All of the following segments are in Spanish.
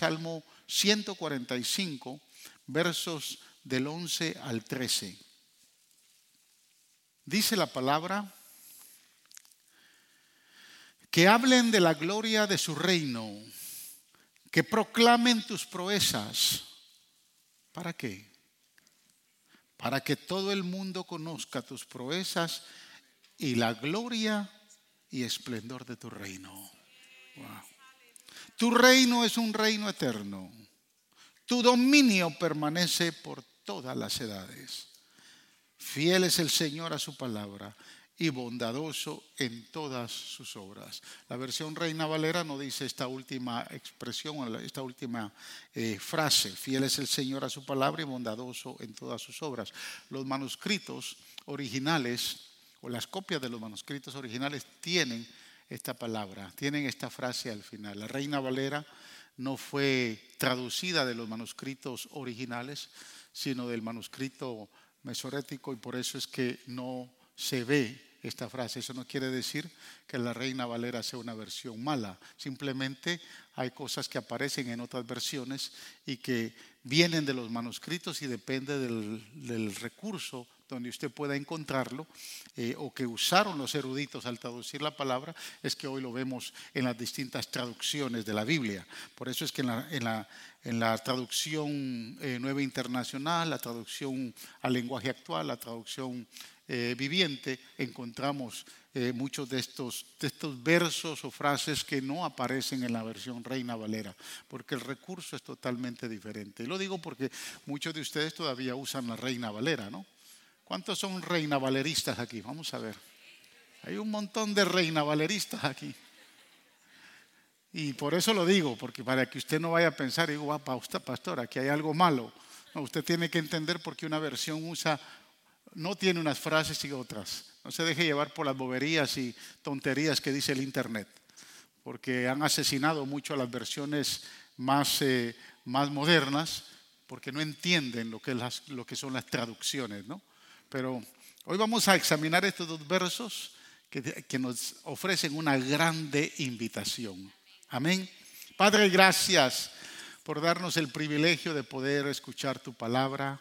Salmo 145, versos del 11 al 13. Dice la palabra, que hablen de la gloria de su reino, que proclamen tus proezas. ¿Para qué? Para que todo el mundo conozca tus proezas y la gloria y esplendor de tu reino. Tu reino es un reino eterno. Tu dominio permanece por todas las edades. Fiel es el Señor a su palabra y bondadoso en todas sus obras. La versión Reina Valera no dice esta última expresión, esta última eh, frase, fiel es el Señor a su palabra y bondadoso en todas sus obras. Los manuscritos originales o las copias de los manuscritos originales tienen esta palabra, tienen esta frase al final. La Reina Valera no fue traducida de los manuscritos originales, sino del manuscrito mesorético y por eso es que no se ve esta frase. Eso no quiere decir que la Reina Valera sea una versión mala. Simplemente hay cosas que aparecen en otras versiones y que vienen de los manuscritos y depende del, recurso donde usted pueda encontrarlo, eh, o que usaron los eruditos al traducir la palabra, es que hoy lo vemos en las distintas traducciones de la Biblia. Por eso es que en la, traducción eh, nueva internacional, la traducción al lenguaje actual, la traducción eh, viviente encontramos muchos de estos, de estos versos o frases que no aparecen en la versión Reina Valera, porque el recurso es totalmente diferente. Y lo digo porque muchos de ustedes todavía usan la Reina Valera, ¿no? ¿Cuántos son Reina Valeristas aquí? Vamos a ver. Hay un montón de Reina Valeristas aquí. Y por eso lo digo, porque para que usted no vaya a pensar, digo, ah, pastor, aquí hay algo malo. Usted tiene que entender por qué una versión usa no tiene unas frases y otras. No se deje llevar por las boberías y tonterías que dice el Internet, porque han asesinado mucho a las versiones más, eh, más modernas, porque no entienden lo que, lo que son las traducciones. ¿no? Pero hoy vamos a examinar estos dos versos que, que nos ofrecen una grande invitación. Amén. Padre, gracias por darnos el privilegio de poder escuchar tu palabra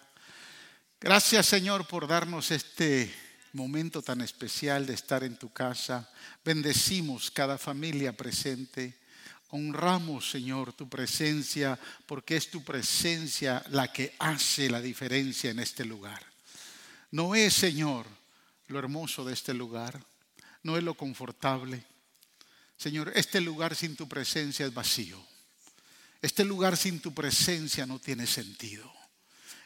Gracias Señor por darnos este momento tan especial de estar en tu casa. Bendecimos cada familia presente. Honramos, Señor, tu presencia, porque es tu presencia la que hace la diferencia en este lugar. No es, Señor, lo hermoso de este lugar, no es lo confortable. Señor, este lugar sin tu presencia es vacío. Este lugar sin tu presencia no tiene sentido.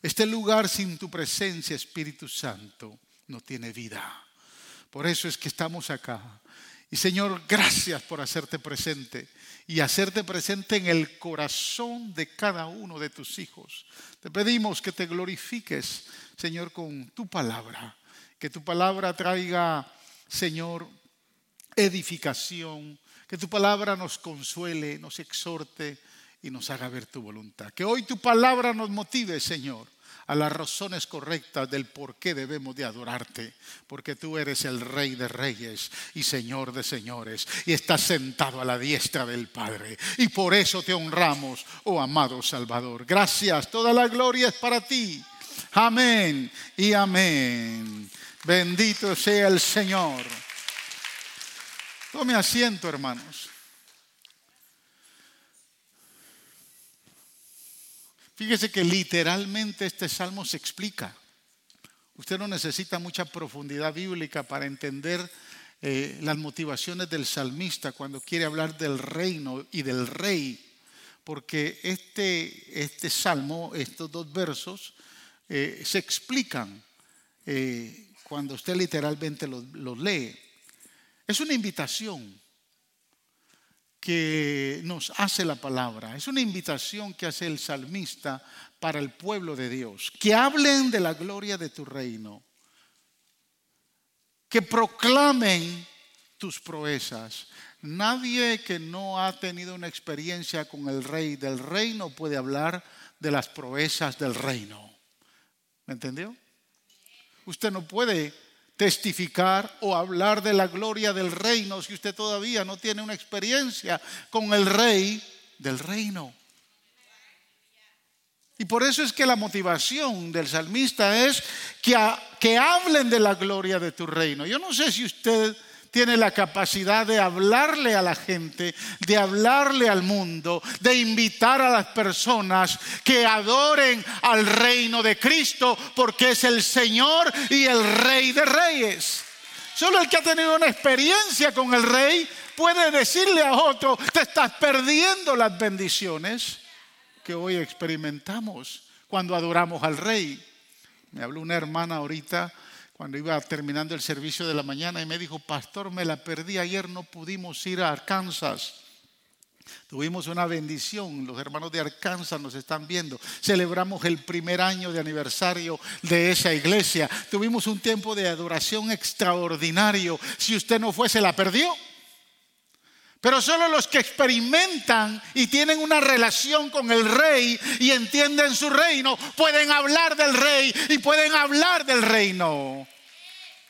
Este lugar sin tu presencia, Espíritu Santo, no tiene vida. Por eso es que estamos acá. Y Señor, gracias por hacerte presente y hacerte presente en el corazón de cada uno de tus hijos. Te pedimos que te glorifiques, Señor, con tu palabra. Que tu palabra traiga, Señor, edificación. Que tu palabra nos consuele, nos exhorte y nos haga ver tu voluntad. Que hoy tu palabra nos motive, Señor, a las razones correctas del por qué debemos de adorarte, porque tú eres el Rey de Reyes y Señor de Señores, y estás sentado a la diestra del Padre. Y por eso te honramos, oh amado Salvador. Gracias, toda la gloria es para ti. Amén y amén. Bendito sea el Señor. Tome asiento, hermanos. Fíjese que literalmente este salmo se explica. Usted no necesita mucha profundidad bíblica para entender eh, las motivaciones del salmista cuando quiere hablar del reino y del rey, porque este, este salmo, estos dos versos, eh, se explican eh, cuando usted literalmente los lee. Es una invitación que nos hace la palabra. Es una invitación que hace el salmista para el pueblo de Dios. Que hablen de la gloria de tu reino. Que proclamen tus proezas. Nadie que no ha tenido una experiencia con el rey del reino puede hablar de las proezas del reino. ¿Me entendió? Usted no puede testificar o hablar de la gloria del reino si usted todavía no tiene una experiencia con el rey del reino. Y por eso es que la motivación del salmista es que, que hablen de la gloria de tu reino. Yo no sé si usted tiene la capacidad de hablarle a la gente, de hablarle al mundo, de invitar a las personas que adoren al reino de Cristo, porque es el Señor y el Rey de Reyes. Solo el que ha tenido una experiencia con el Rey puede decirle a otro, te estás perdiendo las bendiciones que hoy experimentamos cuando adoramos al Rey. Me habló una hermana ahorita cuando iba terminando el servicio de la mañana y me dijo, pastor, me la perdí ayer, no pudimos ir a Arkansas. Tuvimos una bendición, los hermanos de Arkansas nos están viendo. Celebramos el primer año de aniversario de esa iglesia. Tuvimos un tiempo de adoración extraordinario. Si usted no fue, se la perdió. Pero solo los que experimentan y tienen una relación con el rey y entienden su reino pueden hablar del rey y pueden hablar del reino.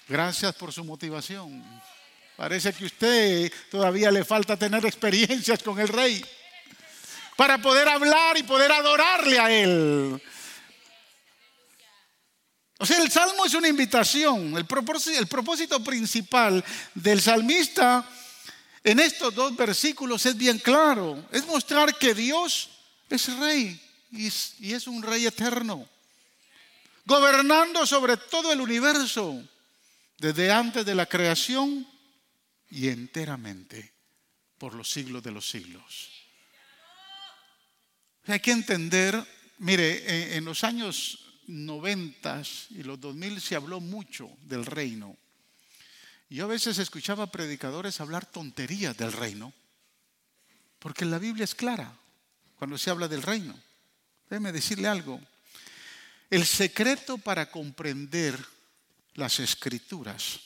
Gracias por su motivación. Parece que usted todavía le falta tener experiencias con el rey para poder hablar y poder adorarle a él. O sea, el salmo es una invitación. El propósito principal del salmista en estos dos versículos es bien claro. Es mostrar que Dios es rey y es, un rey eterno, gobernando sobre todo el universo desde antes de la creación y enteramente por los siglos de los siglos. Hay que entender, mire, en los años 90 y los 2000 se habló mucho del reino. Yo a veces escuchaba predicadores hablar tonterías del reino, porque la Biblia es clara cuando se habla del reino. Déjeme decirle algo. El secreto para comprender las escrituras,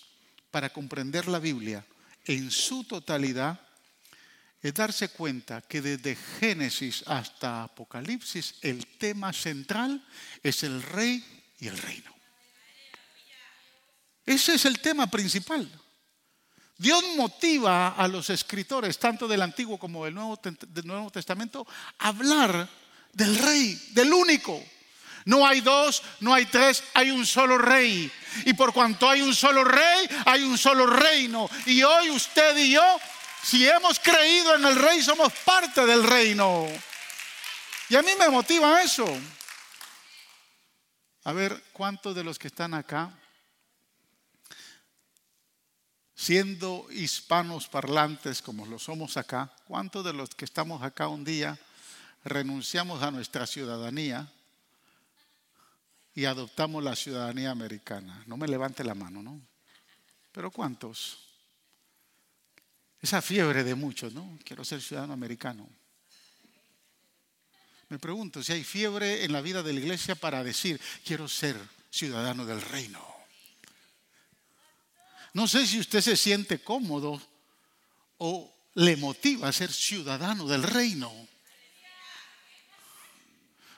para comprender la Biblia en su totalidad, es darse cuenta que desde Génesis hasta Apocalipsis el tema central es el rey y el reino. Ese es el tema principal. Dios motiva a los escritores, tanto del Antiguo como del Nuevo, del Nuevo Testamento, a hablar del rey, del único. No hay dos, no hay tres, hay un solo rey. Y por cuanto hay un solo rey, hay un solo reino. Y hoy usted y yo, si hemos creído en el rey, somos parte del reino. Y a mí me motiva eso. A ver, ¿cuántos de los que están acá siendo hispanos parlantes como lo somos acá, ¿cuántos de los que estamos acá un día renunciamos a nuestra ciudadanía y adoptamos la ciudadanía americana? No me levante la mano, ¿no? Pero ¿cuántos? Esa fiebre de muchos, ¿no? Quiero ser ciudadano americano. Me pregunto si hay fiebre en la vida de la iglesia para decir, quiero ser ciudadano del reino. No sé si usted se siente cómodo o le motiva a ser ciudadano del reino.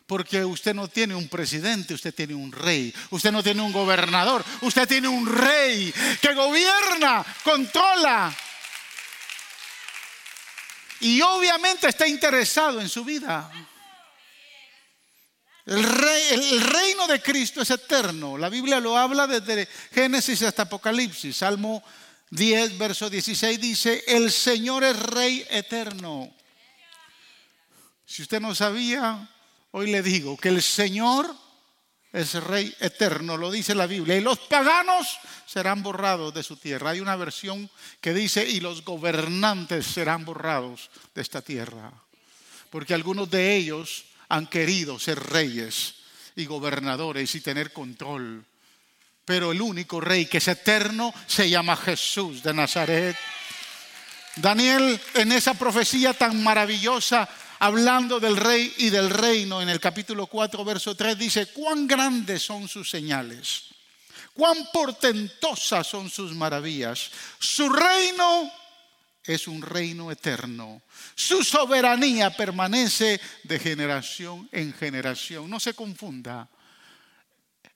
Porque usted no tiene un presidente, usted tiene un rey. Usted no tiene un gobernador, usted tiene un rey que gobierna, controla. Y obviamente está interesado en su vida. El, reino de Cristo es eterno. La Biblia lo habla desde Génesis hasta Apocalipsis. Salmo 10, verso 16 dice, el Señor es rey eterno. Si usted no sabía, hoy le digo que el Señor es rey eterno, lo dice la Biblia. Y los paganos serán borrados de su tierra. Hay una versión que dice, y los gobernantes serán borrados de esta tierra. Porque algunos de ellos han querido ser reyes y gobernadores y tener control. Pero el único rey que es eterno se llama Jesús de Nazaret. Daniel en esa profecía tan maravillosa, hablando del rey y del reino, en el capítulo 4, verso 3, dice, cuán grandes son sus señales, cuán portentosas son sus maravillas. Su reino es un reino eterno. Su soberanía permanece de generación en generación. No se confunda.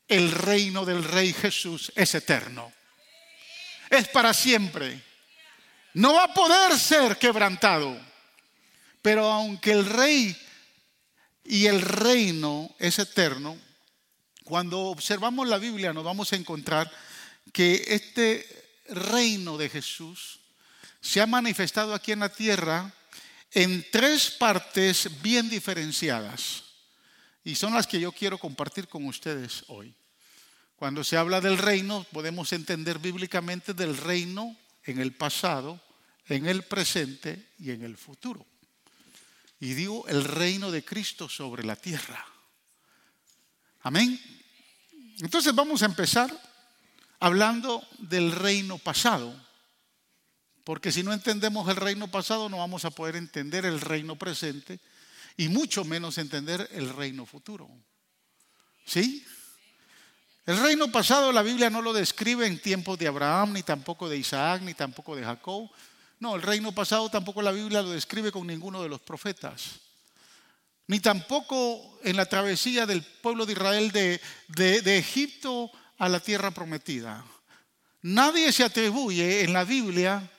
El reino del Rey Jesús es eterno. Es para siempre. No va a poder ser quebrantado. Pero aunque el Rey y el reino es eterno, cuando observamos la Biblia nos vamos a encontrar que este reino de Jesús se ha manifestado aquí en la tierra en tres partes bien diferenciadas. Y son las que yo quiero compartir con ustedes hoy. Cuando se habla del reino, podemos entender bíblicamente del reino en el pasado, en el presente y en el futuro. Y digo el reino de Cristo sobre la tierra. Amén. Entonces vamos a empezar hablando del reino pasado. Porque si no entendemos el reino pasado, no vamos a poder entender el reino presente y mucho menos entender el reino futuro. ¿Sí? El reino pasado la Biblia no lo describe en tiempos de Abraham, ni tampoco de Isaac, ni tampoco de Jacob. No, el reino pasado tampoco la Biblia lo describe con ninguno de los profetas. Ni tampoco en la travesía del pueblo de Israel de, Egipto a la tierra prometida. Nadie se atribuye en la Biblia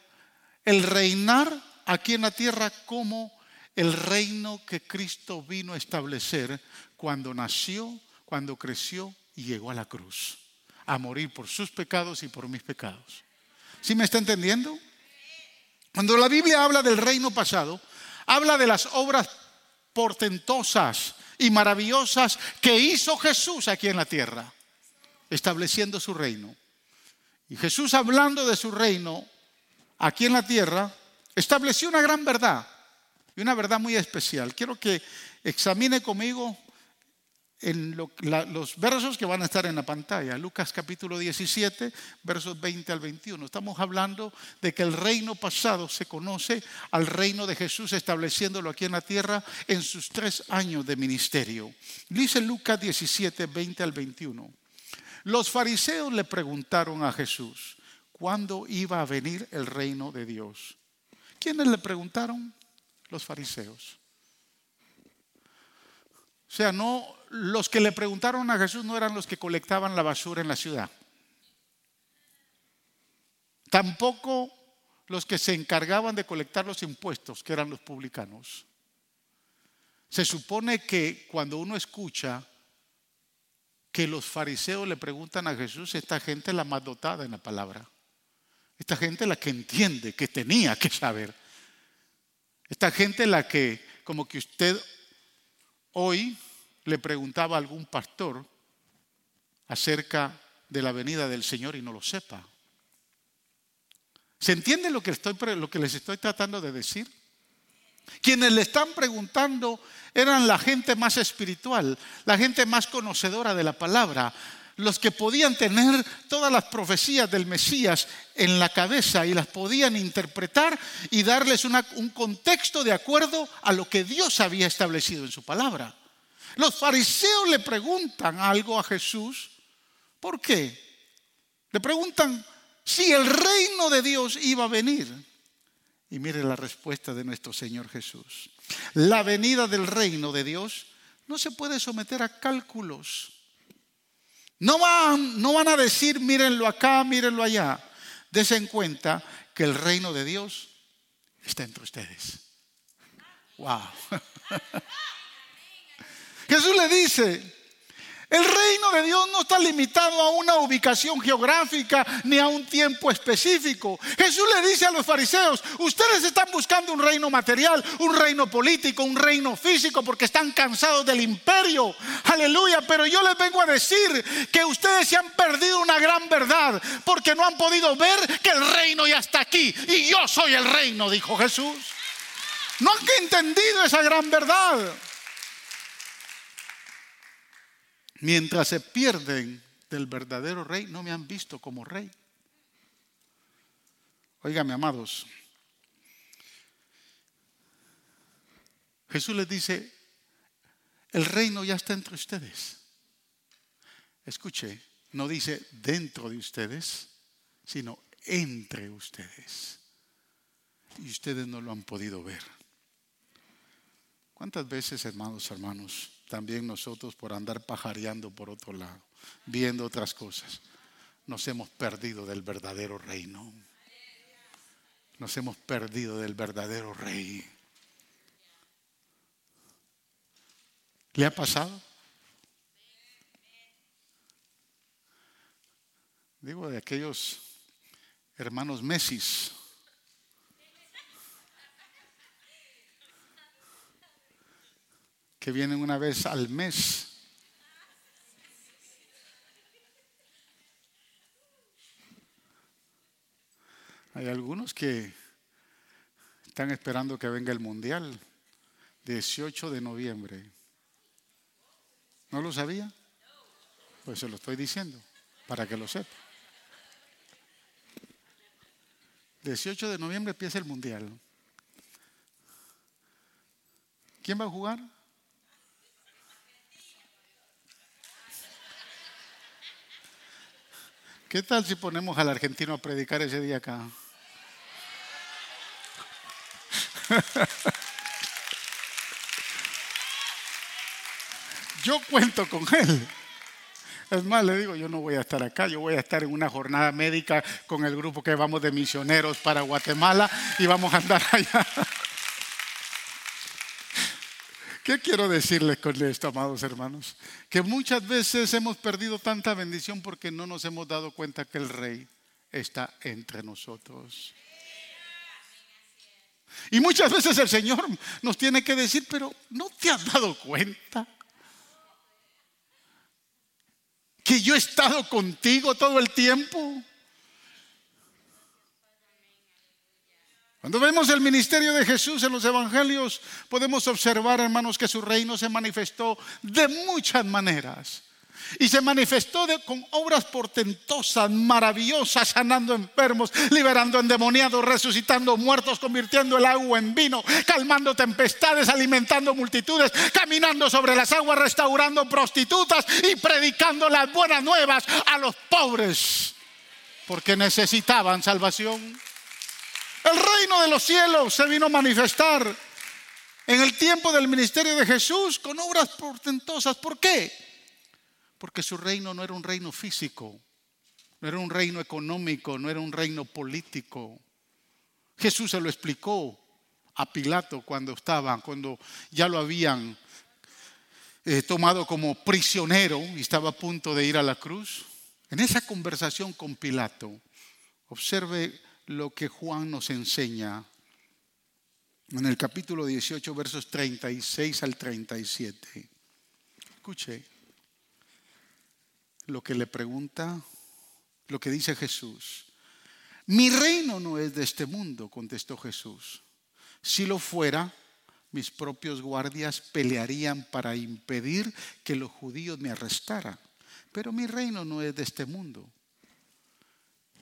el reinar aquí en la tierra como el reino que Cristo vino a establecer cuando nació, cuando creció y llegó a la cruz, a morir por sus pecados y por mis pecados. ¿Sí me está entendiendo? Cuando la Biblia habla del reino pasado, habla de las obras portentosas y maravillosas que hizo Jesús aquí en la tierra, estableciendo su reino. Y Jesús hablando de su reino, aquí en la tierra, estableció una gran verdad y una verdad muy especial. Quiero que examine conmigo en los versos que van a estar en la pantalla. Lucas capítulo 17, versos 20 al 21. Estamos hablando de que el reino pasado se conoce al reino de Jesús estableciéndolo aquí en la tierra en sus tres años de ministerio. Dice Lucas 17, 20 al 21. Los fariseos le preguntaron a Jesús, cuándo iba a venir el reino de Dios. ¿Quiénes le preguntaron? Los fariseos. O sea, no los que le preguntaron a Jesús no eran los que colectaban la basura en la ciudad. Tampoco los que se encargaban de colectar los impuestos, que eran los publicanos. Se supone que cuando uno escucha que los fariseos le preguntan a Jesús, esta gente es la más dotada en la palabra. Esta gente es la que entiende, que tenía que saber. Esta gente es la que, como que usted hoy le preguntaba a algún pastor acerca de la venida del Señor y no lo sepa. ¿Se entiende lo que, lo que les estoy tratando de decir? Quienes le están preguntando eran la gente más espiritual, la gente más conocedora de la palabra, los que podían tener todas las profecías del Mesías en la cabeza y las podían interpretar y darles un contexto de acuerdo a lo que Dios había establecido en su palabra. Los fariseos le preguntan algo a Jesús. ¿Por qué? Le preguntan si el reino de Dios iba a venir. Y mire la respuesta de nuestro Señor Jesús. La venida del reino de Dios no se puede someter a cálculos. No van, no van a decir, mírenlo acá, mírenlo allá. Desen cuenta que el reino de Dios está entre ustedes. Wow. Jesús le dice, el reino de Dios no está limitado a una ubicación geográfica ni a un tiempo específico. Jesús le dice a los fariseos, ustedes están buscando un reino material, un reino político, un reino físico porque están cansados del imperio. Aleluya, pero yo les vengo a decir que ustedes se han perdido una gran verdad porque no han podido ver que el reino ya está aquí y yo soy el reino, dijo Jesús. No han entendido esa gran verdad. Mientras se pierden del verdadero rey, no me han visto como rey. Óigame, amados. Jesús les dice, el reino ya está entre ustedes. Escuche, no dice dentro de ustedes, sino entre ustedes. Y ustedes no lo han podido ver. ¿Cuántas veces, hermanos, hermanos, también nosotros por andar pajareando por otro lado, viendo otras cosas, nos hemos perdido del verdadero reino. Nos hemos perdido del verdadero rey. ¿Le ha pasado? Digo, de aquellos hermanos Messis. Que vienen una vez al mes. Hay algunos que están esperando que venga el Mundial, 18 de noviembre. ¿No lo sabía? Pues se lo estoy diciendo, para que lo sepa. 18 de noviembre empieza el Mundial. ¿Quién va a jugar? ¿Qué tal si ponemos al argentino a predicar ese día acá? Yo cuento con él. Es más, le digo, yo no voy a estar acá, yo voy a estar en una jornada médica con el grupo que vamos de misioneros para Guatemala y vamos a andar allá. ¿Qué quiero decirles con esto, amados hermanos? Que muchas veces hemos perdido tanta bendición porque no nos hemos dado cuenta que el rey está entre nosotros. Y muchas veces el Señor nos tiene que decir, pero ¿no te has dado cuenta? Que yo he estado contigo todo el tiempo. Cuando vemos el ministerio de Jesús en los evangelios, podemos observar, hermanos, que su reino se manifestó de muchas maneras. Y se manifestó con obras portentosas, maravillosas, sanando enfermos, liberando endemoniados, resucitando muertos, convirtiendo el agua en vino, calmando tempestades, alimentando multitudes, caminando sobre las aguas, restaurando prostitutas y predicando las buenas nuevas a los pobres, porque necesitaban salvación. El reino de los cielos se vino a manifestar en el tiempo del ministerio de Jesús con obras portentosas. ¿Por qué? Porque su reino no era un reino físico, no era un reino económico, no era un reino político. Jesús se lo explicó a Pilato cuando estaba, cuando ya lo habían eh, tomado como prisionero y estaba a punto de ir a la cruz. En esa conversación con Pilato, observe lo que Juan nos enseña en el capítulo 18, versos 36 al 37. Escuche lo que le pregunta, lo que dice Jesús. Mi reino no es de este mundo, contestó Jesús. Si lo fuera, mis propios guardias pelearían para impedir que los judíos me arrestaran. Pero mi reino no es de este mundo.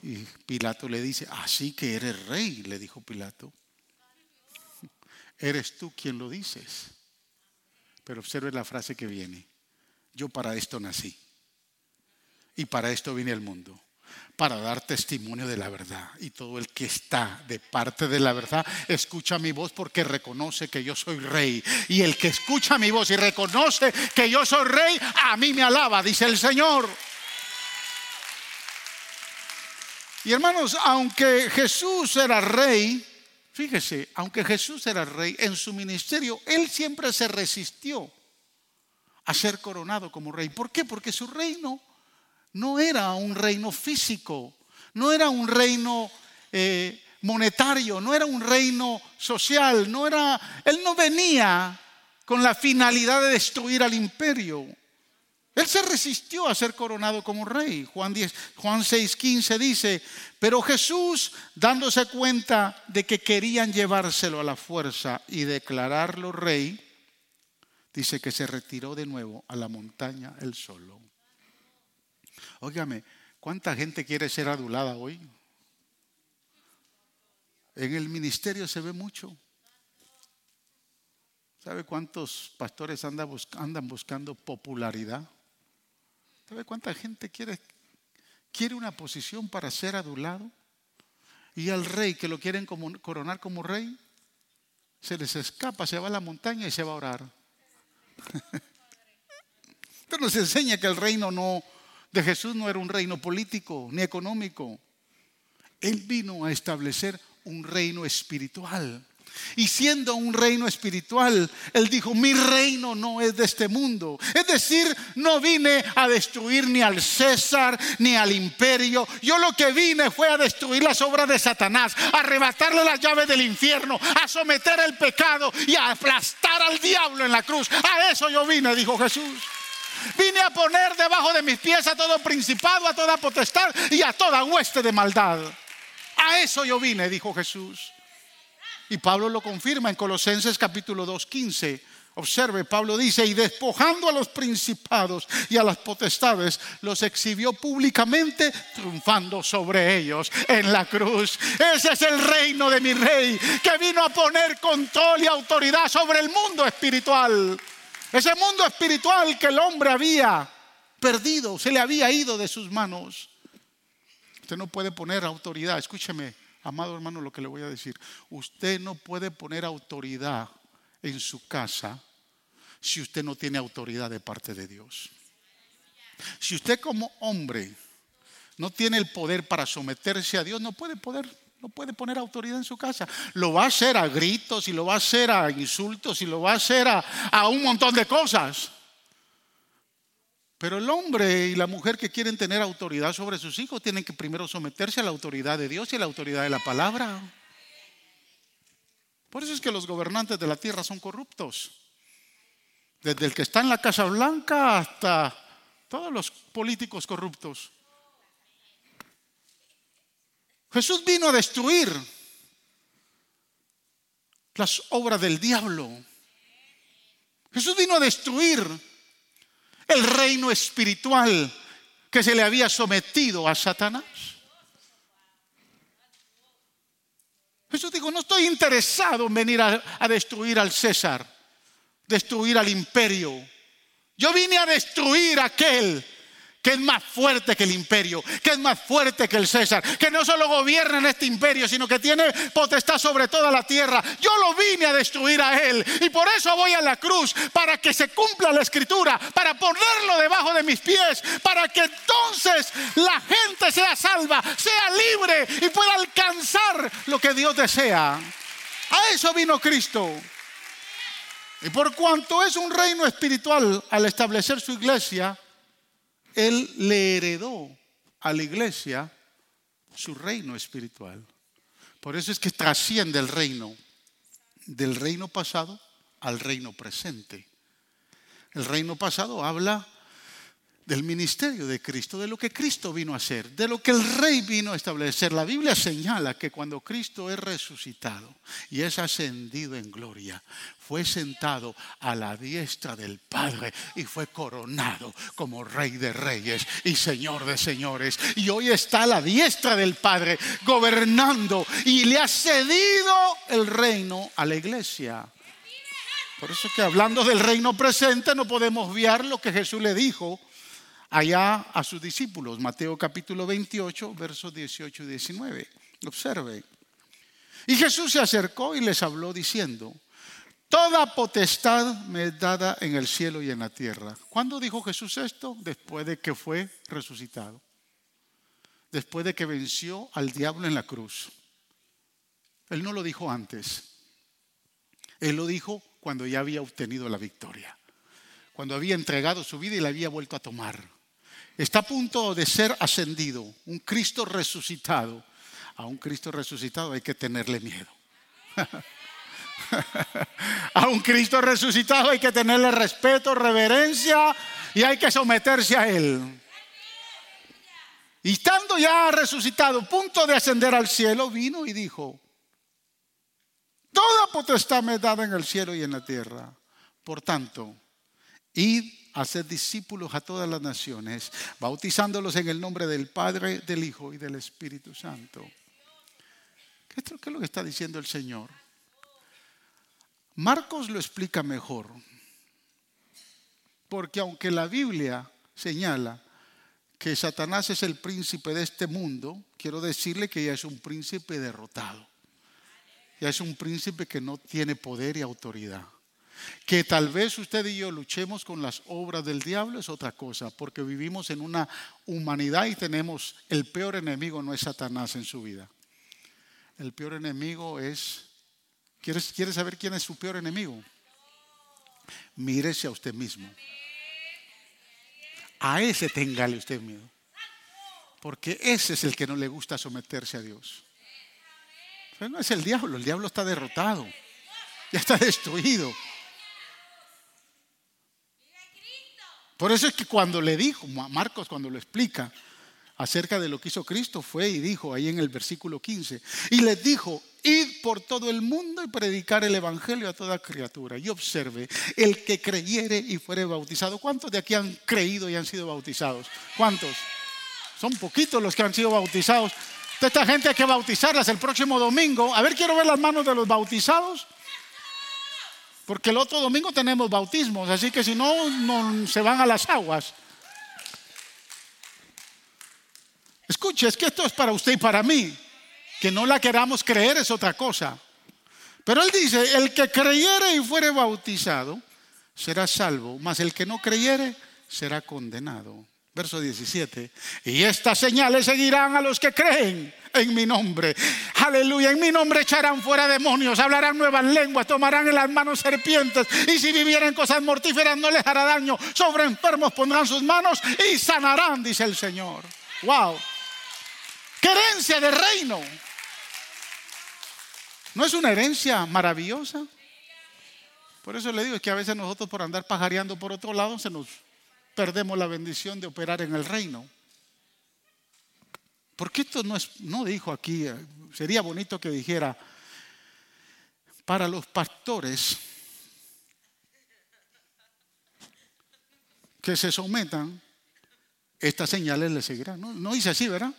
Y Pilato le dice, así que eres rey, le dijo Pilato. Eres tú quien lo dices. Pero observe la frase que viene. Yo para esto nací. Y para esto vine al mundo. Para dar testimonio de la verdad. Y todo el que está de parte de la verdad escucha mi voz porque reconoce que yo soy rey. Y el que escucha mi voz y reconoce que yo soy rey, a mí me alaba, dice el Señor. Y hermanos, aunque Jesús era rey, fíjese, aunque Jesús era rey, en su ministerio él siempre se resistió a ser coronado como rey. ¿Por qué? Porque su reino no era un reino físico, no era un reino eh, monetario, no era un reino social, no era, él no venía con la finalidad de destruir al imperio. Él se resistió a ser coronado como rey. Juan, 10, Juan 6:15 dice, pero Jesús, dándose cuenta de que querían llevárselo a la fuerza y declararlo rey, dice que se retiró de nuevo a la montaña él solo. Óigame, ¿cuánta gente quiere ser adulada hoy? En el ministerio se ve mucho. ¿Sabe cuántos pastores andan buscando popularidad? ¿Sabe cuánta gente quiere, quiere una posición para ser adulado? Y al rey que lo quieren coronar como rey, se les escapa, se va a la montaña y se va a orar. Esto nos enseña que el reino no, de Jesús no era un reino político ni económico. Él vino a establecer un reino espiritual. Y siendo un reino espiritual, Él dijo, mi reino no es de este mundo. Es decir, no vine a destruir ni al César ni al imperio. Yo lo que vine fue a destruir las obras de Satanás, a arrebatarle las llaves del infierno, a someter el pecado y a aplastar al diablo en la cruz. A eso yo vine, dijo Jesús. Vine a poner debajo de mis pies a todo principado, a toda potestad y a toda hueste de maldad. A eso yo vine, dijo Jesús. Y Pablo lo confirma en Colosenses capítulo 2, 15. Observe, Pablo dice, y despojando a los principados y a las potestades, los exhibió públicamente, triunfando sobre ellos en la cruz. Ese es el reino de mi rey, que vino a poner control y autoridad sobre el mundo espiritual. Ese mundo espiritual que el hombre había perdido, se le había ido de sus manos. Usted no puede poner autoridad, escúcheme, amado hermano, lo que le voy a decir. Usted no puede poner autoridad en su casa si usted no tiene autoridad de parte de Dios. Si usted como hombre no tiene el poder para someterse a Dios, no puede poder, no puede poner autoridad en su casa. Lo va a hacer a gritos y lo va a hacer a insultos y lo va a hacer a, a un montón de cosas. Pero el hombre y la mujer que quieren tener autoridad sobre sus hijos tienen que primero someterse a la autoridad de Dios y a la autoridad de la palabra. Por eso es que los gobernantes de la tierra son corruptos. Desde el que está en la Casa Blanca hasta todos los políticos corruptos. Jesús vino a destruir las obras del diablo. Jesús vino a destruir el reino espiritual que se le había sometido a Satanás. Jesús dijo, no estoy interesado en venir a, destruir al César, destruir al imperio. Yo vine a destruir aquel que es más fuerte que el imperio, que es más fuerte que el César, que no solo gobierna en este imperio, sino que tiene potestad sobre toda la tierra. Yo lo vine a destruir a él y por eso voy a la cruz, para que se cumpla la escritura, para ponerlo debajo de mis pies, para que entonces la gente sea salva, sea libre y pueda alcanzar lo que Dios desea. A eso vino Cristo. Y por cuanto es un reino espiritual al establecer su iglesia, él le heredó a la iglesia su reino espiritual. Por eso es que trasciende el reino del reino pasado al reino presente. El reino pasado habla del ministerio de Cristo, de lo que Cristo vino a hacer, de lo que el rey vino a establecer. La Biblia señala que cuando Cristo es resucitado y es ascendido en gloria, fue sentado a la diestra del Padre y fue coronado como rey de reyes y señor de señores. Y hoy está a la diestra del Padre gobernando y le ha cedido el reino a la iglesia. Por eso que hablando del reino presente no podemos obviar lo que Jesús le dijo allá a sus discípulos. Mateo capítulo 28, versos 18 y 19. Observe. Y Jesús se acercó y les habló diciendo, Toda potestad me es dada en el cielo y en la tierra. ¿Cuándo dijo Jesús esto? Después de que fue resucitado. Después de que venció al diablo en la cruz. Él no lo dijo antes. Él lo dijo cuando ya había obtenido la victoria. Cuando había entregado su vida y la había vuelto a tomar está a punto de ser ascendido, un Cristo resucitado. A un Cristo resucitado hay que tenerle miedo. a un Cristo resucitado hay que tenerle respeto, reverencia y hay que someterse a Él. Y estando ya resucitado, punto de ascender al cielo, vino y dijo, Toda potestad me es dada en el cielo y en la tierra. Por tanto, id hacer discípulos a todas las naciones, bautizándolos en el nombre del Padre, del Hijo y del Espíritu Santo. ¿Qué es lo que está diciendo el Señor? Marcos lo explica mejor, porque aunque la Biblia señala que Satanás es el príncipe de este mundo, quiero decirle que ya es un príncipe derrotado. Ya es un príncipe que no tiene poder y autoridad. Que tal vez usted y yo luchemos con las obras del diablo es otra cosa, porque vivimos en una humanidad y tenemos el peor enemigo no es Satanás en su vida. El peor enemigo es ¿Quieres, ¿Quiere saber quién es su peor enemigo? Mírese a usted mismo. A ese téngale usted miedo. Porque ese es el que no le gusta someterse a Dios. Pero no es el diablo, el diablo está derrotado. Ya está destruido. Por eso es que cuando le dijo, Marcos cuando lo explica acerca de lo que hizo Cristo, fue y dijo ahí en el versículo 15, y les dijo, id por todo el mundo y predicar el Evangelio a toda criatura. Y observe, el que creyere y fuere bautizado. ¿Cuántos de aquí han creído y han sido bautizados? ¿Cuántos? Son poquitos los que han sido bautizados. esta gente hay que bautizarlas el próximo domingo. A ver, quiero ver las manos de los bautizados. Porque el otro domingo tenemos bautismos, así que si no, no se van a las aguas. Escuche, es que esto es para usted y para mí. Que no la queramos creer es otra cosa. Pero él dice, el que creyere y fuere bautizado será salvo, mas el que no creyere será condenado. Verso 17. Y estas señales seguirán a los que creen en mi nombre. Aleluya. En mi nombre echarán fuera demonios, hablarán nuevas lenguas, tomarán en las manos serpientes. Y si vivieren cosas mortíferas no les hará daño. Sobre enfermos pondrán sus manos y sanarán, dice el Señor. Wow. ¡Qué herencia de reino! ¿No es una herencia maravillosa? Por eso le digo que a veces nosotros por andar pajareando por otro lado se nos perdemos la bendición de operar en el reino. Porque esto no es, no dijo aquí, eh, sería bonito que dijera, para los pastores que se sometan, estas señales les seguirán. No, no dice así, ¿verdad?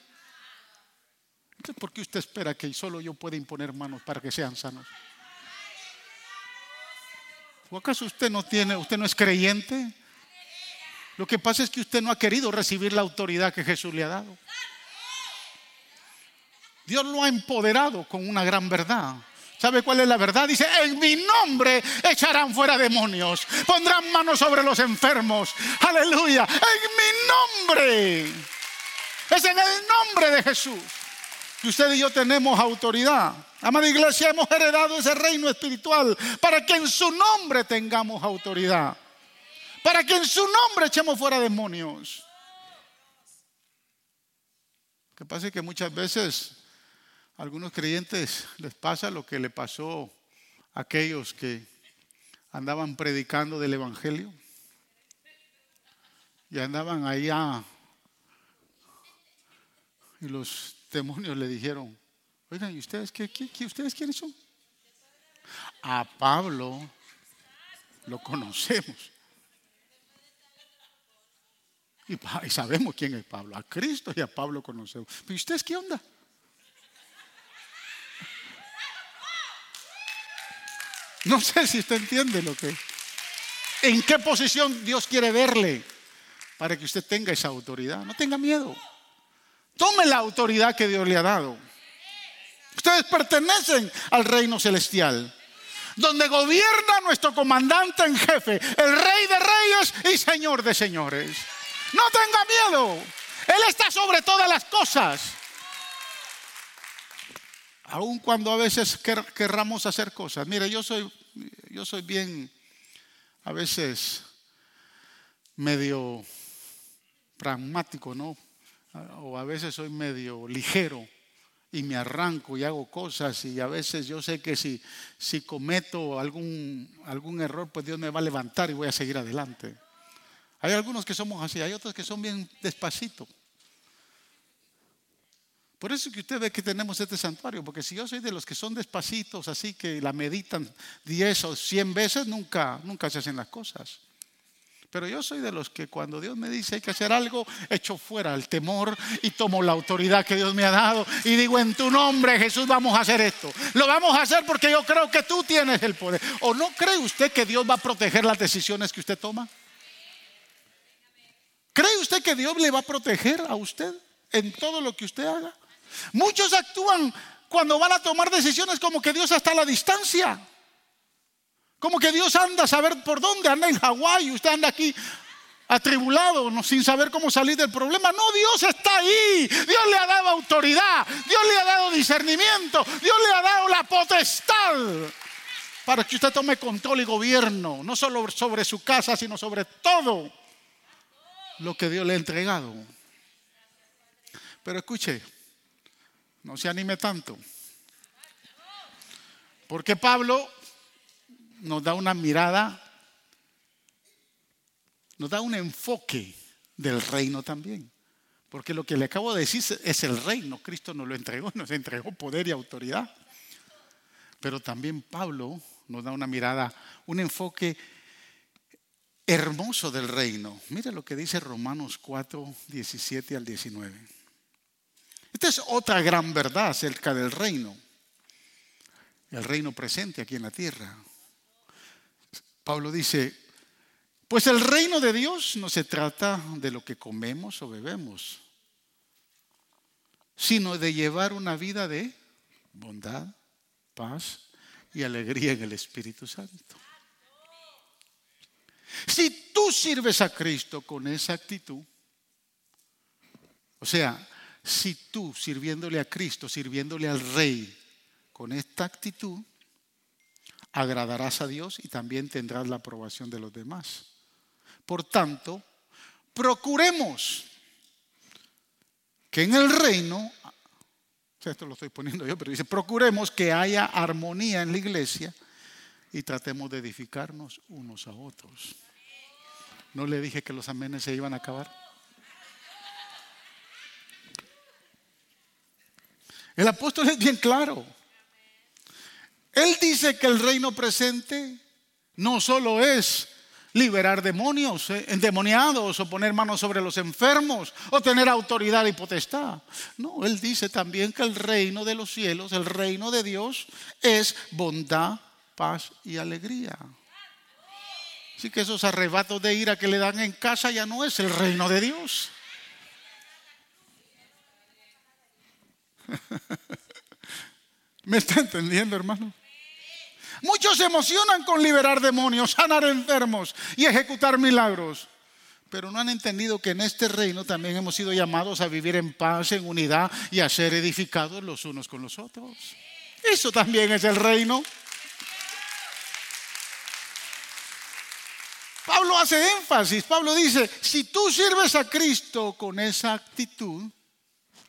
Entonces, ¿por qué usted espera que solo yo pueda imponer manos para que sean sanos? ¿O acaso usted no tiene, usted no es creyente? Lo que pasa es que usted no ha querido recibir la autoridad que Jesús le ha dado. Dios lo ha empoderado con una gran verdad. ¿Sabe cuál es la verdad? Dice, en mi nombre echarán fuera demonios, pondrán manos sobre los enfermos. Aleluya, en mi nombre. Es en el nombre de Jesús que usted y yo tenemos autoridad. Amada iglesia, hemos heredado ese reino espiritual para que en su nombre tengamos autoridad. Para que en su nombre echemos fuera demonios. Lo que pasa es que muchas veces a algunos creyentes les pasa lo que le pasó a aquellos que andaban predicando del Evangelio y andaban allá y los demonios le dijeron, oigan, ¿y ustedes qué, ustedes quiénes son? A Pablo lo conocemos. Y, sabemos quién es Pablo. A Cristo y a Pablo conocemos. ¿Y ustedes qué onda? No sé si usted entiende lo que... ¿En qué posición Dios quiere verle para que usted tenga esa autoridad? No tenga miedo. Tome la autoridad que Dios le ha dado. Ustedes pertenecen al reino celestial, donde gobierna nuestro comandante en jefe, el rey de reyes y señor de señores. No tenga miedo. Él está sobre todas las cosas. Aun cuando a veces querramos hacer cosas. Mire, yo soy, yo soy bien, a veces medio pragmático, ¿no? o a veces soy medio ligero y me arranco y hago cosas y a veces yo sé que si, si cometo algún, algún error, pues Dios me va a levantar y voy a seguir adelante. Hay algunos que somos así, hay otros que son bien despacito. Por eso que usted ve que tenemos este santuario, porque si yo soy de los que son despacitos, así que la meditan 10 o 100 veces, nunca, nunca se hacen las cosas. Pero yo soy de los que cuando Dios me dice hay que hacer algo, echo fuera el temor y tomo la autoridad que Dios me ha dado y digo en tu nombre Jesús vamos a hacer esto. Lo vamos a hacer porque yo creo que tú tienes el poder. ¿O no cree usted que Dios va a proteger las decisiones que usted toma? ¿Cree usted que Dios le va a proteger a usted en todo lo que usted haga? Muchos actúan cuando van a tomar decisiones como que Dios está a la distancia. Como que Dios anda a saber por dónde, anda en Hawái, usted anda aquí atribulado, sin saber cómo salir del problema. No, Dios está ahí. Dios le ha dado autoridad, Dios le ha dado discernimiento, Dios le ha dado la potestad para que usted tome control y gobierno, no solo sobre su casa, sino sobre todo lo que Dios le ha entregado. Pero escuche, no se anime tanto. Porque Pablo nos da una mirada, nos da un enfoque del reino también. Porque lo que le acabo de decir es el reino. Cristo nos lo entregó, nos entregó poder y autoridad. Pero también Pablo nos da una mirada, un enfoque hermoso del reino. Mira lo que dice Romanos 4, 17 al 19. Esta es otra gran verdad acerca del reino. El reino presente aquí en la tierra. Pablo dice, pues el reino de Dios no se trata de lo que comemos o bebemos, sino de llevar una vida de bondad, paz y alegría en el Espíritu Santo. Si tú sirves a Cristo con esa actitud, o sea, si tú sirviéndole a Cristo, sirviéndole al Rey con esta actitud, agradarás a Dios y también tendrás la aprobación de los demás. Por tanto, procuremos que en el reino, esto lo estoy poniendo yo, pero dice, procuremos que haya armonía en la iglesia y tratemos de edificarnos unos a otros. ¿No le dije que los amenes se iban a acabar? El apóstol es bien claro. Él dice que el reino presente no solo es liberar demonios, eh, endemoniados, o poner manos sobre los enfermos, o tener autoridad y potestad. No, él dice también que el reino de los cielos, el reino de Dios, es bondad, paz y alegría. Así que esos arrebatos de ira que le dan en casa ya no es el reino de Dios. ¿Me está entendiendo, hermano? Muchos se emocionan con liberar demonios, sanar enfermos y ejecutar milagros. Pero no han entendido que en este reino también hemos sido llamados a vivir en paz, en unidad y a ser edificados los unos con los otros. Eso también es el reino. Pablo hace énfasis, Pablo dice, si tú sirves a Cristo con esa actitud,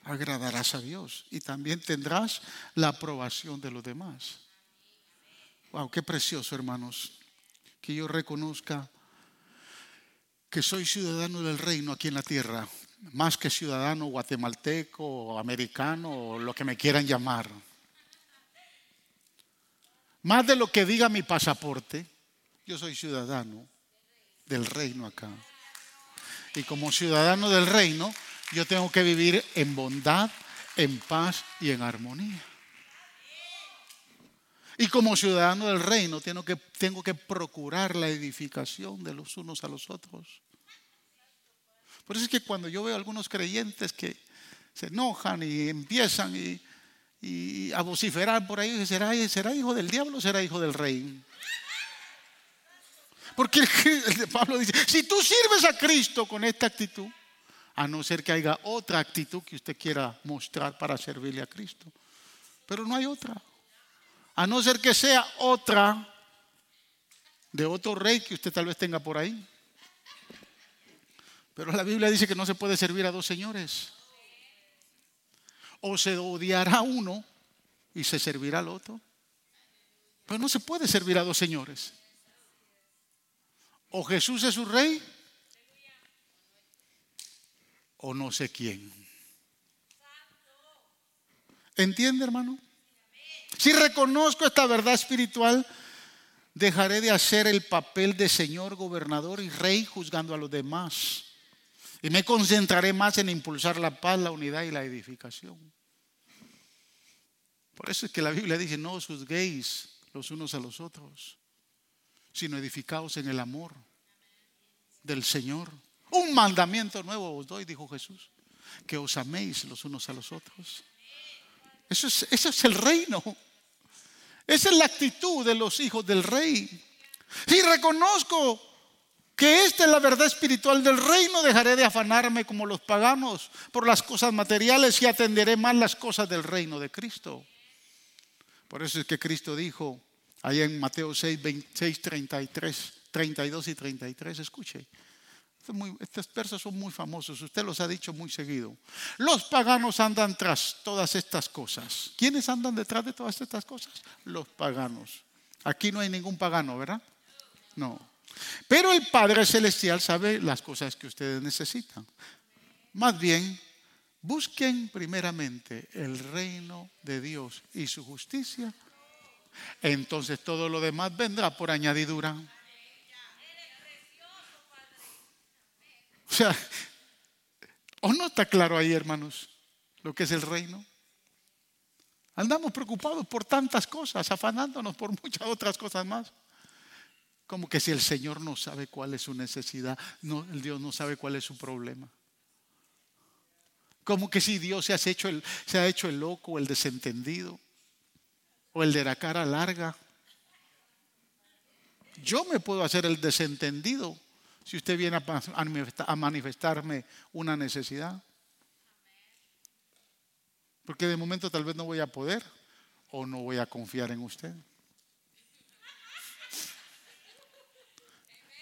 agradarás a Dios y también tendrás la aprobación de los demás. Wow, qué precioso, hermanos, que yo reconozca que soy ciudadano del reino aquí en la tierra, más que ciudadano guatemalteco americano o lo que me quieran llamar. Más de lo que diga mi pasaporte, yo soy ciudadano del reino acá. Y como ciudadano del reino, yo tengo que vivir en bondad, en paz y en armonía. Y como ciudadano del reino tengo que, tengo que procurar la edificación de los unos a los otros. Por eso es que cuando yo veo a algunos creyentes que se enojan y empiezan y, a vociferar por ahí, ¿será, ¿será hijo del diablo o será hijo del rey? Porque Pablo dice, si tú sirves a Cristo con esta actitud, a no ser que haya otra actitud que usted quiera mostrar para servirle a Cristo. Pero no hay otra a no ser que sea otra de otro rey que usted tal vez tenga por ahí. Pero la Biblia dice que no se puede servir a dos señores. O se odiará uno y se servirá al otro. Pero no se puede servir a dos señores. O Jesús es su rey o no sé quién. ¿Entiende, hermano? Si reconozco esta verdad espiritual, dejaré de hacer el papel de Señor, gobernador y rey juzgando a los demás. Y me concentraré más en impulsar la paz, la unidad y la edificación. Por eso es que la Biblia dice, no os juzguéis los unos a los otros, sino edificaos en el amor del Señor. Un mandamiento nuevo os doy, dijo Jesús, que os améis los unos a los otros. Eso es, es el reino. Esa es la actitud de los hijos del rey. Si reconozco que esta es la verdad espiritual del reino, dejaré de afanarme como los paganos por las cosas materiales y atenderé más las cosas del reino de Cristo. Por eso es que Cristo dijo, Ahí en Mateo 6, 26, 33, 32 y 33, escuche. estos versos son muy famosos, usted los ha dicho muy seguido. Los paganos andan tras todas estas cosas. ¿Quiénes andan detrás de todas estas cosas? Los paganos. Aquí no hay ningún pagano, ¿verdad? No. Pero el Padre Celestial sabe las cosas que ustedes necesitan. Más bien, busquen primeramente el reino de Dios y su justicia. Entonces todo lo demás vendrá por añadidura. O sea, ¿o no está claro ahí, hermanos, lo que es el reino? Andamos preocupados por tantas cosas, afanándonos por muchas otras cosas más. Como que si el Señor no sabe cuál es su necesidad, no, el Dios no sabe cuál es su problema. Como que si Dios se ha hecho el, se ha hecho el loco, el desentendido, o el de la cara larga. Yo me puedo hacer el desentendido si usted viene a manifestarme una necesidad. Porque de momento tal vez no voy a poder o no voy a confiar en usted.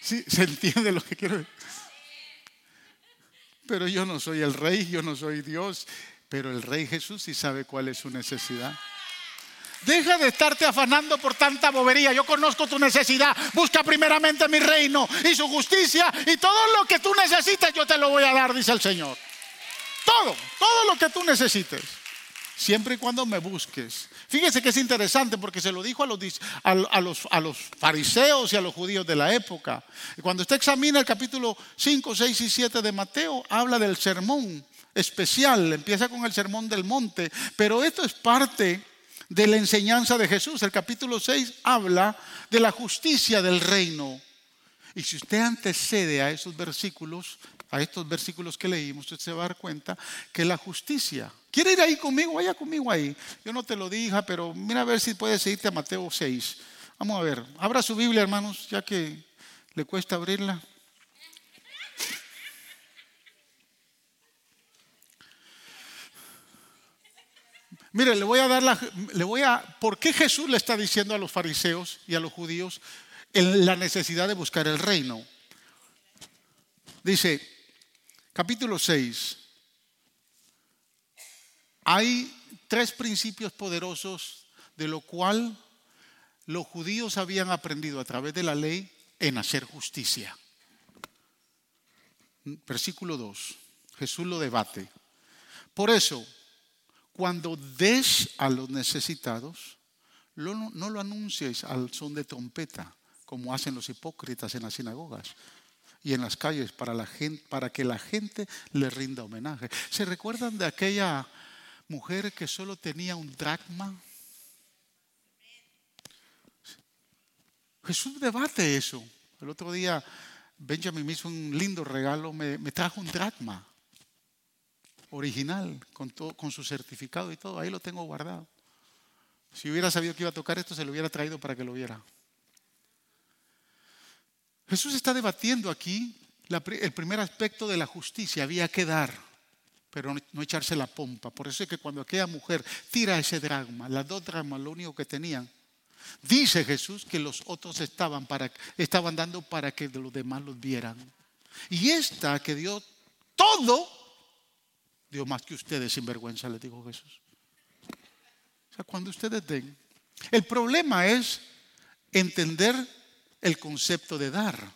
¿Sí? ¿Se entiende lo que quiero decir? Pero yo no soy el rey, yo no soy Dios, pero el rey Jesús sí sabe cuál es su necesidad. Deja de estarte afanando por tanta bobería. Yo conozco tu necesidad. Busca primeramente mi reino y su justicia y todo lo que tú necesitas yo te lo voy a dar, dice el Señor. Todo, todo lo que tú necesites siempre y cuando me busques. Fíjese que es interesante porque se lo dijo a los, a, los, a los, fariseos y a los judíos de la época. Cuando usted examina el capítulo 5, 6 y 7 de Mateo, habla del sermón especial, empieza con el sermón del monte, pero esto es parte de la enseñanza de Jesús. El capítulo 6 habla de la justicia del reino. Y si usted antecede a esos versículos, a estos versículos que leímos, usted se va a dar cuenta que la justicia. ¿Quiere ir ahí conmigo? Vaya conmigo ahí. Yo no te lo dije, pero mira a ver si puedes seguirte a Mateo 6. Vamos a ver. Abra su Biblia, hermanos, ya que le cuesta abrirla. Mire, le voy a dar la, le voy a, ¿por qué Jesús le está diciendo a los fariseos y a los judíos la necesidad de buscar el reino? Dice, capítulo 6, hay tres principios poderosos de lo cual los judíos habían aprendido a través de la ley en hacer justicia. Versículo 2, Jesús lo debate. Por eso, cuando des a los necesitados, no, lo anuncies al son de trompeta, como hacen los hipócritas en las sinagogas y en las calles para, que la gente le rinda homenaje. ¿Se recuerdan de aquella mujer que solo tenía un dracma? Jesús debate eso. El otro día Benjamin me hizo un lindo regalo, me trajo un dracma original, con, todo, con su certificado y todo. Ahí lo tengo guardado. Si hubiera sabido que iba a tocar esto, se lo hubiera traído para que lo viera. Jesús está debatiendo aquí el primer aspecto de la justicia. Había que dar, pero no echarse la pompa. Por eso es que cuando aquella mujer tira ese dragma, las dos dragmas, lo único que tenían, dice Jesús que los otros estaban, para, estaban dando para que los demás los vieran. Y esta que dio todo Dios más que ustedes sin vergüenza, le dijo Jesús. O sea, cuando ustedes den. El problema es entender el concepto de dar.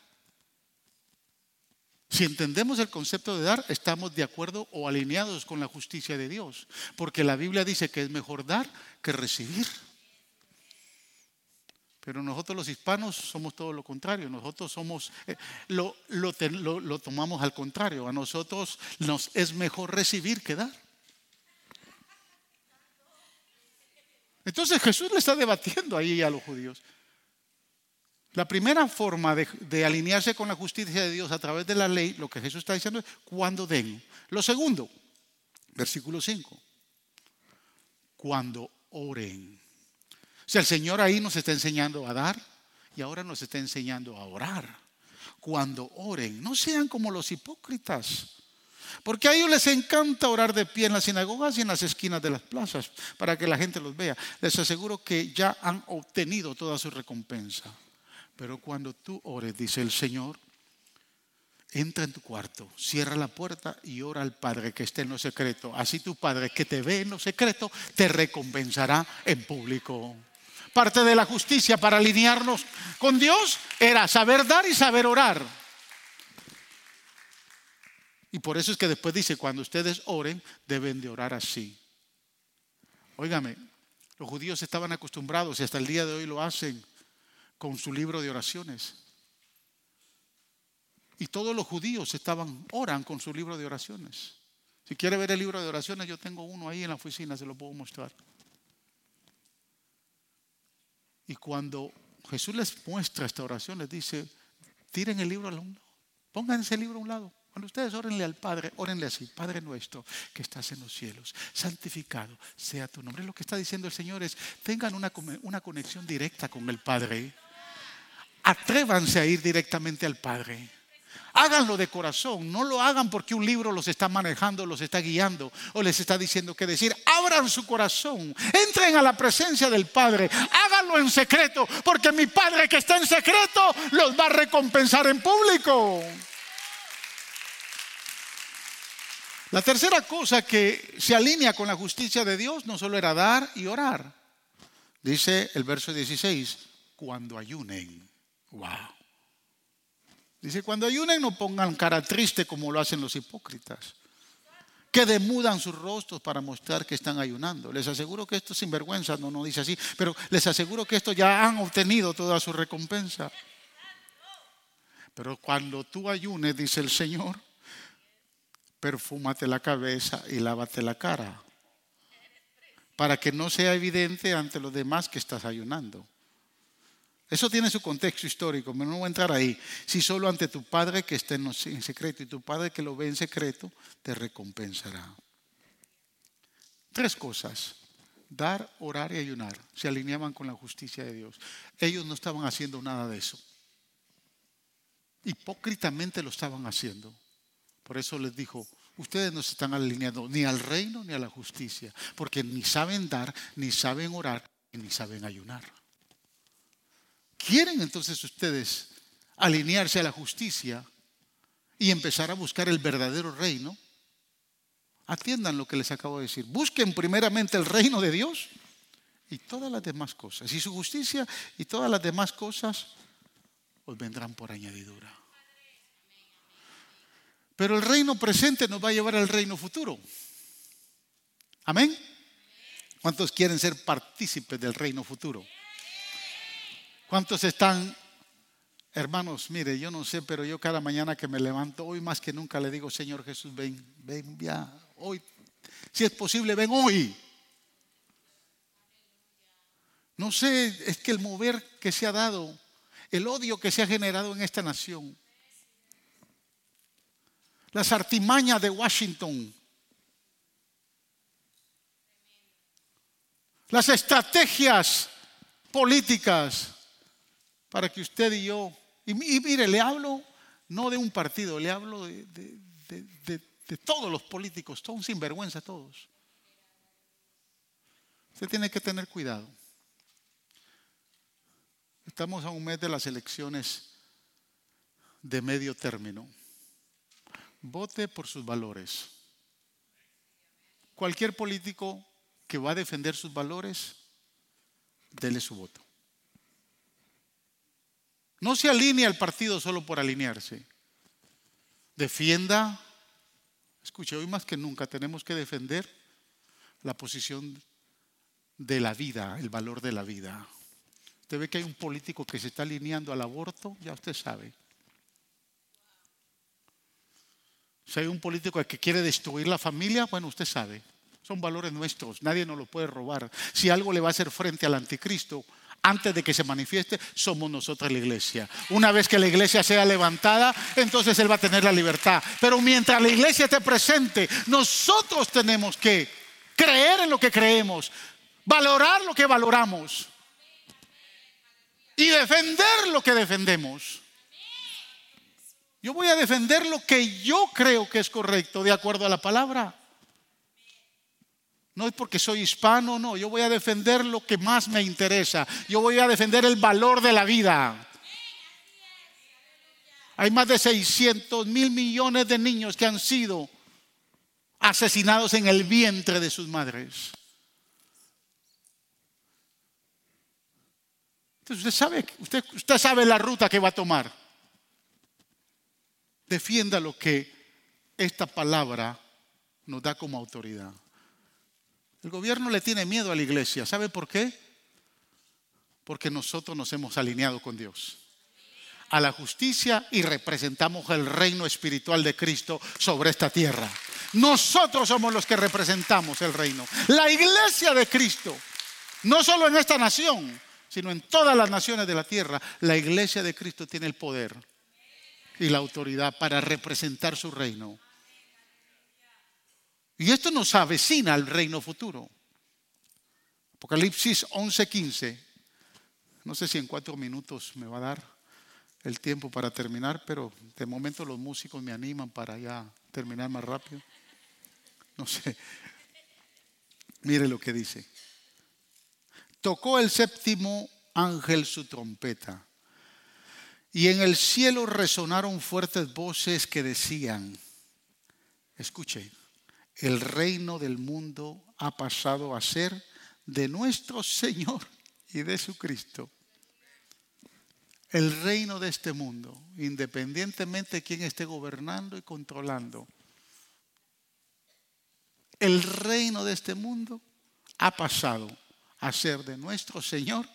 Si entendemos el concepto de dar, estamos de acuerdo o alineados con la justicia de Dios. Porque la Biblia dice que es mejor dar que recibir. Pero nosotros los hispanos somos todo lo contrario. Nosotros somos, eh, lo, lo, tomamos al contrario. A nosotros nos es mejor recibir que dar. Entonces Jesús le está debatiendo ahí a los judíos. La primera forma de, de, alinearse con la justicia de Dios a través de la ley, lo que Jesús está diciendo es cuando den. Lo segundo, versículo 5, cuando oren. Sea, el Señor ahí nos está enseñando a dar y ahora nos está enseñando a orar. Cuando oren, no sean como los hipócritas. Porque a ellos les encanta orar de pie en las sinagogas y en las esquinas de las plazas para que la gente los vea. Les aseguro que ya han obtenido toda su recompensa. Pero cuando tú ores, dice el Señor, entra en tu cuarto, cierra la puerta y ora al Padre que esté en lo secreto. Así tu Padre que te ve en lo secreto te recompensará en público. Parte de la justicia para alinearnos con Dios era saber dar y saber orar. Y por eso es que después dice, cuando ustedes oren, deben de orar así. Óigame, los judíos estaban acostumbrados y hasta el día de hoy lo hacen con su libro de oraciones. Y todos los judíos estaban, oran con su libro de oraciones. Si quiere ver el libro de oraciones, yo tengo uno ahí en la oficina, se lo puedo mostrar. Y cuando Jesús les muestra esta oración, les dice, tiren el libro al lado, pongan ese libro a un lado. Cuando ustedes orenle al Padre, orenle así, Padre nuestro que estás en los cielos, santificado sea tu nombre. Lo que está diciendo el Señor es, tengan una, una conexión directa con el Padre. Atrévanse a ir directamente al Padre. Háganlo de corazón, no lo hagan porque un libro los está manejando, los está guiando o les está diciendo qué decir. Abran su corazón, entren a la presencia del Padre, háganlo en secreto, porque mi Padre que está en secreto los va a recompensar en público. La tercera cosa que se alinea con la justicia de Dios no solo era dar y orar. Dice el verso 16, cuando ayunen. Wow. Dice, cuando ayunen no pongan cara triste como lo hacen los hipócritas, que demudan sus rostros para mostrar que están ayunando. Les aseguro que esto sin vergüenza, no, no dice así, pero les aseguro que esto ya han obtenido toda su recompensa. Pero cuando tú ayunes, dice el Señor, perfúmate la cabeza y lávate la cara, para que no sea evidente ante los demás que estás ayunando. Eso tiene su contexto histórico, pero no voy a entrar ahí. Si solo ante tu Padre que está en secreto y tu Padre que lo ve en secreto, te recompensará. Tres cosas. Dar, orar y ayunar. Se alineaban con la justicia de Dios. Ellos no estaban haciendo nada de eso. Hipócritamente lo estaban haciendo. Por eso les dijo, ustedes no se están alineando ni al reino ni a la justicia, porque ni saben dar, ni saben orar, ni saben ayunar. ¿Quieren entonces ustedes alinearse a la justicia y empezar a buscar el verdadero reino? Atiendan lo que les acabo de decir. Busquen primeramente el reino de Dios y todas las demás cosas. Y su justicia y todas las demás cosas os vendrán por añadidura. Pero el reino presente nos va a llevar al reino futuro. Amén. ¿Cuántos quieren ser partícipes del reino futuro? ¿Cuántos están, hermanos? Mire, yo no sé, pero yo cada mañana que me levanto, hoy más que nunca le digo, Señor Jesús, ven, ven ya, hoy, si es posible, ven hoy. No sé, es que el mover que se ha dado, el odio que se ha generado en esta nación, las artimañas de Washington, las estrategias políticas para que usted y yo, y, mire, le hablo no de un partido, le hablo de, de todos los políticos, son sinvergüenza todos. Usted tiene que tener cuidado. Estamos a un mes de las elecciones de medio término. Vote por sus valores. Cualquier político que va a defender sus valores, dele su voto. No se alinea al partido solo por alinearse. Defienda, escuche, hoy más que nunca tenemos que defender la posición de la vida, el valor de la vida. Usted ve que hay un político que se está alineando al aborto, ya usted sabe. Si hay un político que quiere destruir la familia, bueno, usted sabe. Son valores nuestros, nadie nos lo puede robar. Si algo le va a hacer frente al anticristo, antes de que se manifieste, somos nosotros la iglesia. Una vez que la iglesia sea levantada, entonces Él va a tener la libertad. Pero mientras la iglesia esté presente, nosotros tenemos que creer en lo que creemos, valorar lo que valoramos y defender lo que defendemos. Yo voy a defender lo que yo creo que es correcto de acuerdo a la palabra. No es porque soy hispano, no. Yo voy a defender lo que más me interesa. Yo voy a defender el valor de la vida. Hay más de 600 mil millones de niños que han sido asesinados en el vientre de sus madres. Entonces usted sabe, usted, usted sabe la ruta que va a tomar. Defienda lo que esta palabra nos da como autoridad. El gobierno le tiene miedo a la iglesia. ¿Sabe por qué? Porque nosotros nos hemos alineado con Dios a la justicia y representamos el reino espiritual de Cristo sobre esta tierra. Nosotros somos los que representamos el reino. La iglesia de Cristo, no solo en esta nación, sino en todas las naciones de la tierra, la iglesia de Cristo tiene el poder y la autoridad para representar su reino. Y esto nos avecina al reino futuro. Apocalipsis 11:15. No sé si en cuatro minutos me va a dar el tiempo para terminar, pero de momento los músicos me animan para ya terminar más rápido. No sé. Mire lo que dice. Tocó el séptimo ángel su trompeta. Y en el cielo resonaron fuertes voces que decían, escuche, el reino del mundo ha pasado a ser de nuestro Señor y de su Cristo. El reino de este mundo, independientemente de quién esté gobernando y controlando, el reino de este mundo ha pasado a ser de nuestro Señor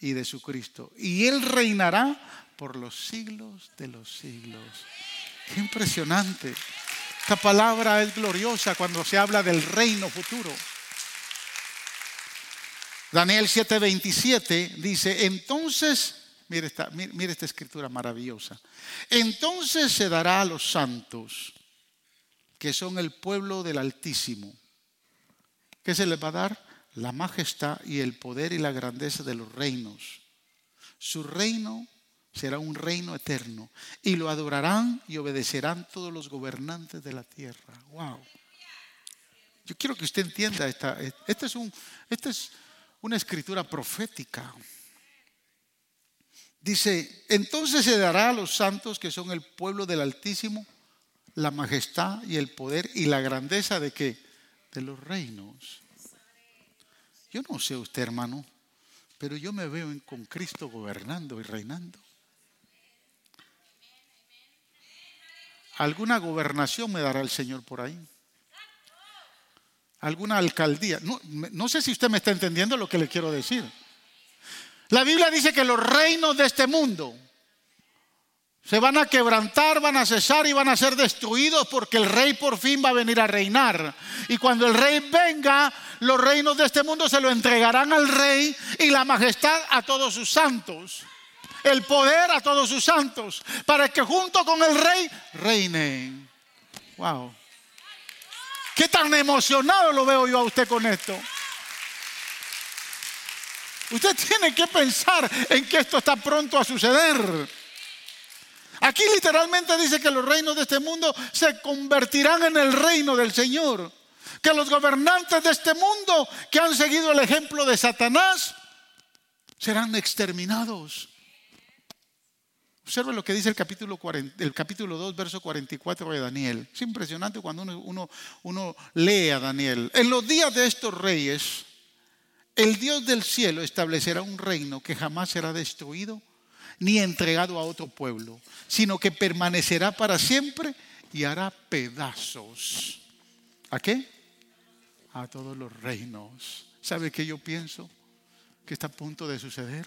y de su Cristo. Y Él reinará por los siglos de los siglos. Qué impresionante. Esta palabra es gloriosa cuando se habla del reino futuro. Daniel 7:27 dice, entonces, mire esta, escritura maravillosa, entonces se dará a los santos, que son el pueblo del Altísimo. ¿Qué se les va a dar? La majestad y el poder y la grandeza de los reinos. Su reino será un reino eterno y lo adorarán y obedecerán todos los gobernantes de la tierra. Wow. Yo quiero que usted entienda esta. Esta es, un, esta es una escritura profética. Dice, entonces se dará a los santos que son el pueblo del Altísimo la majestad y el poder y la grandeza de qué? De los reinos. Yo no sé usted, hermano, pero yo me veo con Cristo gobernando y reinando. Alguna gobernación me dará el Señor por ahí. Alguna alcaldía. No, no, sé si usted me está entendiendo lo que le quiero decir. La Biblia dice que los reinos de este mundo se van a quebrantar, van a cesar y van a ser destruidos porque el rey por fin va a venir a reinar. Y cuando el rey venga, los reinos de este mundo se lo entregarán al rey y la majestad a todos sus santos el poder a todos sus santos, para que junto con el rey reinen. Wow. Qué tan emocionado lo veo yo a usted con esto. Usted tiene que pensar en que esto está pronto a suceder. Aquí literalmente dice que los reinos de este mundo se convertirán en el reino del Señor. Que los gobernantes de este mundo que han seguido el ejemplo de Satanás serán exterminados. Observe lo que dice el capítulo, el capítulo 2, verso 44 de Daniel. Es impresionante cuando uno, uno, uno lee a Daniel. En los días de estos reyes, el Dios del cielo establecerá un reino que jamás será destruido ni entregado a otro pueblo, sino que permanecerá para siempre y hará pedazos. ¿A qué? A todos los reinos. ¿Sabe qué yo pienso? Que está a punto de suceder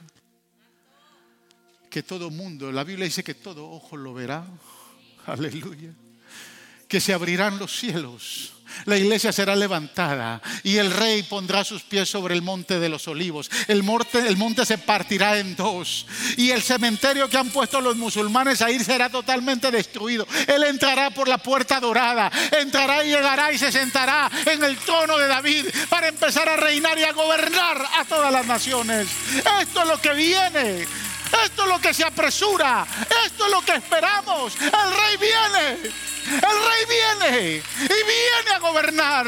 que todo mundo, la Biblia dice que todo ojo lo verá. Aleluya. Que se abrirán los cielos. La iglesia será levantada y el rey pondrá sus pies sobre el monte de los olivos. El monte, se partirá en dos y el cementerio que han puesto los musulmanes ahí será totalmente destruido. Él entrará por la puerta dorada, entrará y llegará y se sentará en el trono de David para empezar a reinar y a gobernar a todas las naciones. Esto es lo que viene. Esto es lo que se apresura. Esto es lo que esperamos. El rey viene. El rey viene y viene a gobernar.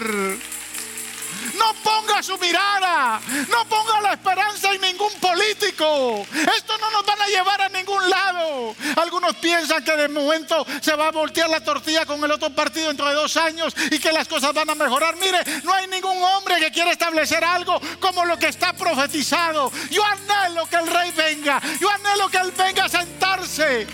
No ponga su mirada, no ponga la esperanza en ningún político. Esto no nos van a llevar a ningún lado. Algunos piensan que de momento se va a voltear la tortilla con el otro partido dentro de dos años y que las cosas van a mejorar. Mire, no hay ningún hombre que quiera establecer algo como lo que está profetizado. Yo anhelo que el rey venga, yo anhelo que él venga a sentarse.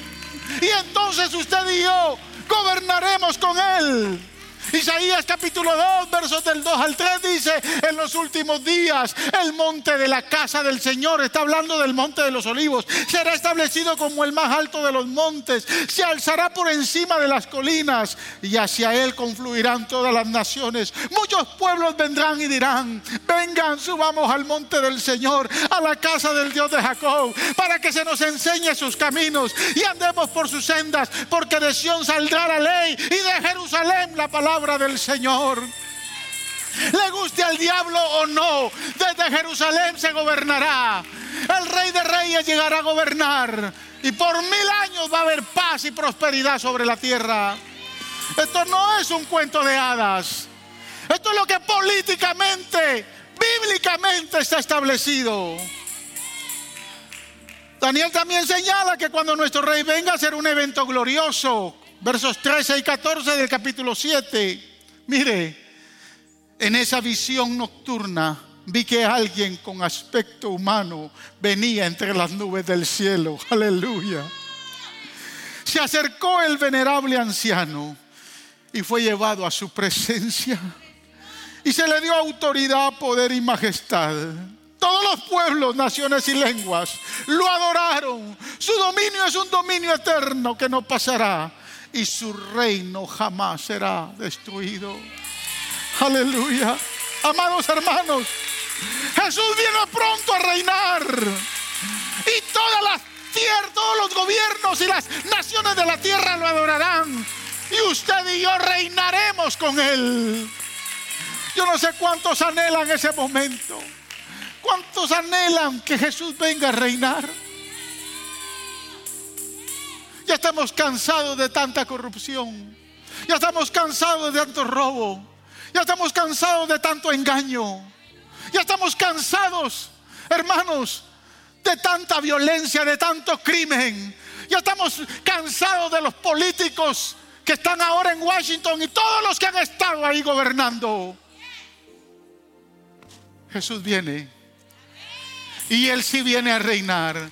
Y entonces usted y yo gobernaremos con él. Isaías capítulo 2, versos del 2 al 3 dice, en los últimos días el monte de la casa del Señor, está hablando del monte de los olivos, será establecido como el más alto de los montes, se alzará por encima de las colinas y hacia él confluirán todas las naciones. Muchos pueblos vendrán y dirán, vengan, subamos al monte del Señor, a la casa del Dios de Jacob, para que se nos enseñe sus caminos y andemos por sus sendas, porque de Sión saldrá la ley y de Jerusalén la palabra del Señor. Le guste al diablo o no, desde Jerusalén se gobernará. El rey de reyes llegará a gobernar y por mil años va a haber paz y prosperidad sobre la tierra. Esto no es un cuento de hadas. Esto es lo que políticamente, bíblicamente está establecido. Daniel también señala que cuando nuestro rey venga a ser un evento glorioso, versos 13 y 14 del capítulo 7. Mire, en esa visión nocturna vi que alguien con aspecto humano venía entre las nubes del cielo. Aleluya. Se acercó el venerable anciano y fue llevado a su presencia. Y se le dio autoridad, poder y majestad. Todos los pueblos, naciones y lenguas lo adoraron. Su dominio es un dominio eterno que no pasará y su reino jamás será destruido. Aleluya. Amados hermanos, Jesús viene pronto a reinar. Y todas las tierras, todos los gobiernos y las naciones de la tierra lo adorarán. Y usted y yo reinaremos con Él. Yo no sé cuántos anhelan ese momento. ¿Cuántos anhelan que Jesús venga a reinar? Ya estamos cansados de tanta corrupción. Ya estamos cansados de tanto robo. Ya estamos cansados de tanto engaño. Ya estamos cansados, hermanos, de tanta violencia, de tanto crimen. Ya estamos cansados de los políticos que están ahora en Washington y todos los que han estado ahí gobernando. Jesús viene. Y Él sí viene a reinar.